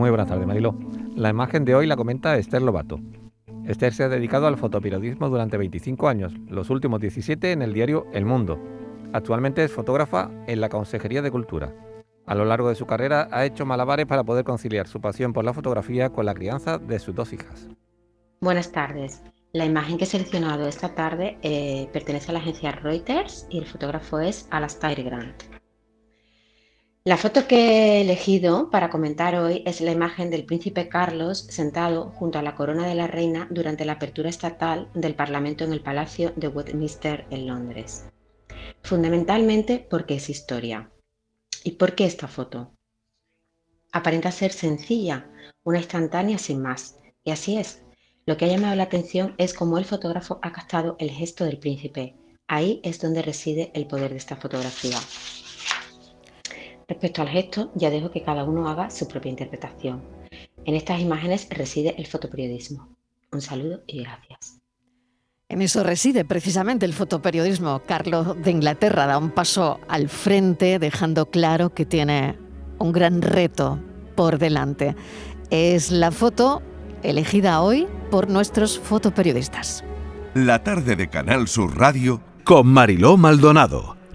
Muy buenas tardes, Marilo. La imagen de hoy la comenta Esther Lobato. Esther se ha dedicado al fotoperiodismo durante 25 años, los últimos 17 en el diario El Mundo. Actualmente es fotógrafa en la Consejería de Cultura. A lo largo de su carrera ha hecho malabares para poder conciliar su pasión por la fotografía con la crianza de sus dos hijas. Buenas tardes. La imagen que he seleccionado esta tarde eh, pertenece a la agencia Reuters y el fotógrafo es Alastair Grant. La foto que he elegido para comentar hoy es la imagen del príncipe Carlos sentado junto a la corona de la reina durante la apertura estatal del Parlamento en el Palacio de Westminster en Londres. Fundamentalmente porque es historia. ¿Y por qué esta foto? Aparenta ser sencilla, una instantánea sin más. Y así es. Lo que ha llamado la atención es cómo el fotógrafo ha captado el gesto del príncipe. Ahí es donde reside el poder de esta fotografía. Respecto al gesto, ya dejo que cada uno haga su propia interpretación. En estas imágenes reside el fotoperiodismo. Un saludo y gracias. En eso reside precisamente el fotoperiodismo. Carlos de Inglaterra da un paso al frente, dejando claro que tiene un gran reto por delante. Es la foto elegida hoy por nuestros fotoperiodistas. La tarde de Canal Sur Radio con Mariló Maldonado.